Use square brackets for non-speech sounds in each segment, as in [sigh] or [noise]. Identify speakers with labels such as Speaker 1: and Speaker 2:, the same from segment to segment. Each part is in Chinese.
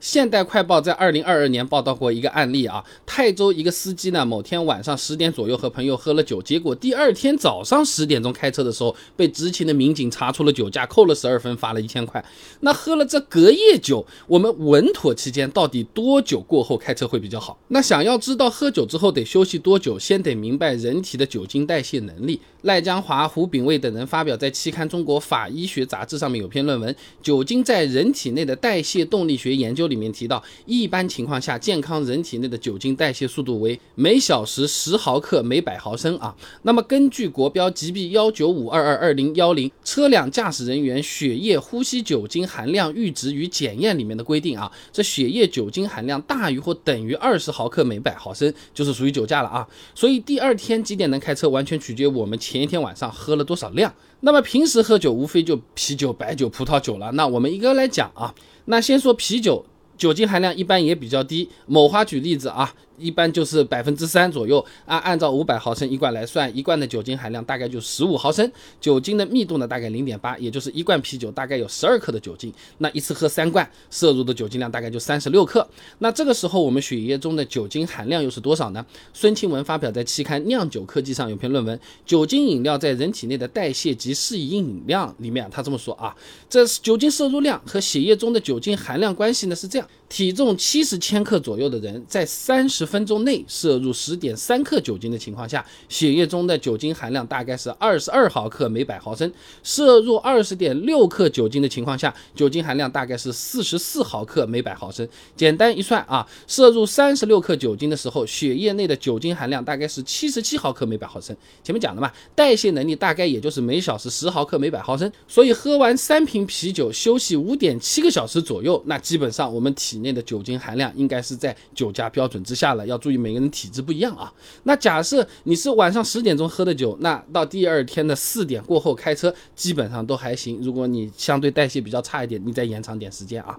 Speaker 1: 现代快报在二零二二年报道过一个案例啊，泰州一个司机呢，某天晚上十点左右和朋友喝了酒，结果第二天早上十点钟开车的时候，被执勤的民警查出了酒驾，扣了十二分，罚了一千块。那喝了这隔夜酒，我们稳妥期间到底多久过后开车会比较好？那想要知道喝酒之后得休息多久，先得明白人体的酒精代谢能力。赖江华、胡炳卫等人发表在期刊《中国法医学杂志》上面有篇论文《酒精在人体内的代谢动力学研究》。里面提到，一般情况下，健康人体内的酒精代谢速度为每小时十毫克每百毫升啊。那么根据国标 GB 幺九五二二二零幺零车辆驾驶人员血液呼吸酒精含量阈值与检验里面的规定啊，这血液酒精含量大于或等于二十毫克每百毫升，就是属于酒驾了啊。所以第二天几点能开车，完全取决于我们前一天晚上喝了多少量。那么平时喝酒无非就啤酒、白酒、葡萄酒了。那我们一个来讲啊，那先说啤酒。酒精含量一般也比较低。某花举例子啊。一般就是百分之三左右，按按照五百毫升一罐来算，一罐的酒精含量大概就十五毫升，酒精的密度呢大概零点八，也就是一罐啤酒大概有十二克的酒精，那一次喝三罐，摄入的酒精量大概就三十六克。那这个时候我们血液中的酒精含量又是多少呢？孙庆文发表在期刊《酿酒科技》上有篇论文《酒精饮料在人体内的代谢及适应饮量》里面，他这么说啊，这酒精摄入量和血液中的酒精含量关系呢是这样：体重七十千克左右的人在三十。分钟内摄入十点三克酒精的情况下，血液中的酒精含量大概是二十二毫克每百毫升；摄入二十点六克酒精的情况下，酒精含量大概是四十四毫克每百毫升。简单一算啊，摄入三十六克酒精的时候，血液内的酒精含量大概是七十七毫克每百毫升。前面讲了嘛，代谢能力大概也就是每小时十毫克每百毫升。所以喝完三瓶啤酒，休息五点七个小时左右，那基本上我们体内的酒精含量应该是在酒驾标准之下了。要注意每个人体质不一样啊。那假设你是晚上十点钟喝的酒，那到第二天的四点过后开车，基本上都还行。如果你相对代谢比较差一点，你再延长点时间啊。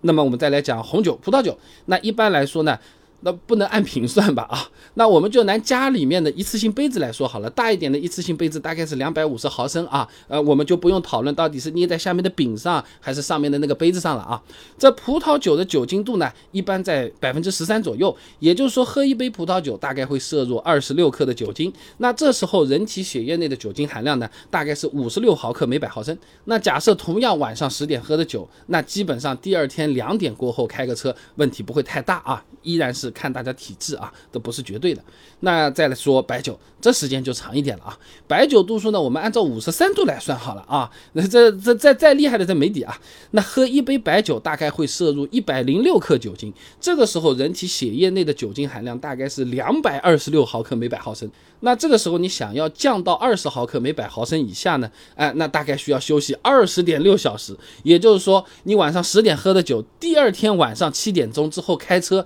Speaker 1: 那么我们再来讲红酒、葡萄酒。那一般来说呢？那不能按瓶算吧 [laughs] 啊？那我们就拿家里面的一次性杯子来说好了，大一点的一次性杯子大概是两百五十毫升啊。呃，我们就不用讨论到底是捏在下面的柄上还是上面的那个杯子上了啊。这葡萄酒的酒精度呢，一般在百分之十三左右，也就是说喝一杯葡萄酒大概会摄入二十六克的酒精。那这时候人体血液内的酒精含量呢，大概是五十六毫克每百毫升。那假设同样晚上十点喝的酒，那基本上第二天两点过后开个车问题不会太大啊，依然是。看大家体质啊，都不是绝对的。那再来说白酒，这时间就长一点了啊。白酒度数呢，我们按照五十三度来算好了啊。那这这再再厉害的这没底啊。那喝一杯白酒大概会摄入一百零六克酒精，这个时候人体血液内的酒精含量大概是两百二十六毫克每百毫升。那这个时候你想要降到二十毫克每百毫升以下呢？哎，那大概需要休息二十点六小时。也就是说，你晚上十点喝的酒，第二天晚上七点钟之后开车。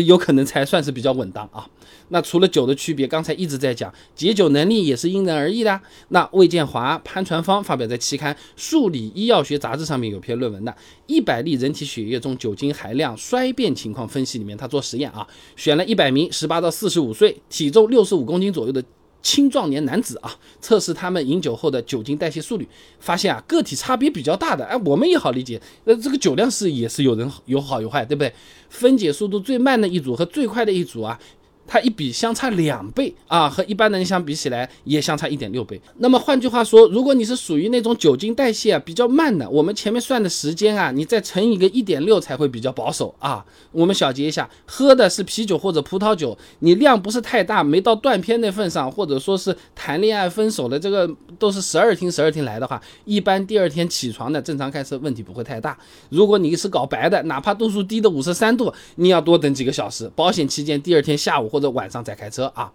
Speaker 1: 有可能才算是比较稳当啊。那除了酒的区别，刚才一直在讲解酒能力也是因人而异的。那魏建华、潘传芳发表在期刊《数理医药学杂志》上面有篇论文的，一百例人体血液中酒精含量衰变情况分析里面，他做实验啊，选了一百名十八到四十五岁、体重六十五公斤左右的。青壮年男子啊，测试他们饮酒后的酒精代谢速率，发现啊个体差别比较大的。哎，我们也好理解，那这个酒量是也是有人有好有坏，对不对？分解速度最慢的一组和最快的一组啊。它一比相差两倍啊，和一般人相比起来也相差一点六倍。那么换句话说，如果你是属于那种酒精代谢啊比较慢的，我们前面算的时间啊，你再乘以个一点六才会比较保守啊。我们小结一下，喝的是啤酒或者葡萄酒，你量不是太大，没到断片那份上，或者说是谈恋爱分手的这个都是十二听十二听来的话，一般第二天起床的正常开车问题不会太大。如果你是搞白的，哪怕度数低的五十三度，你要多等几个小时，保险期间第二天下午。或晚上再开车啊。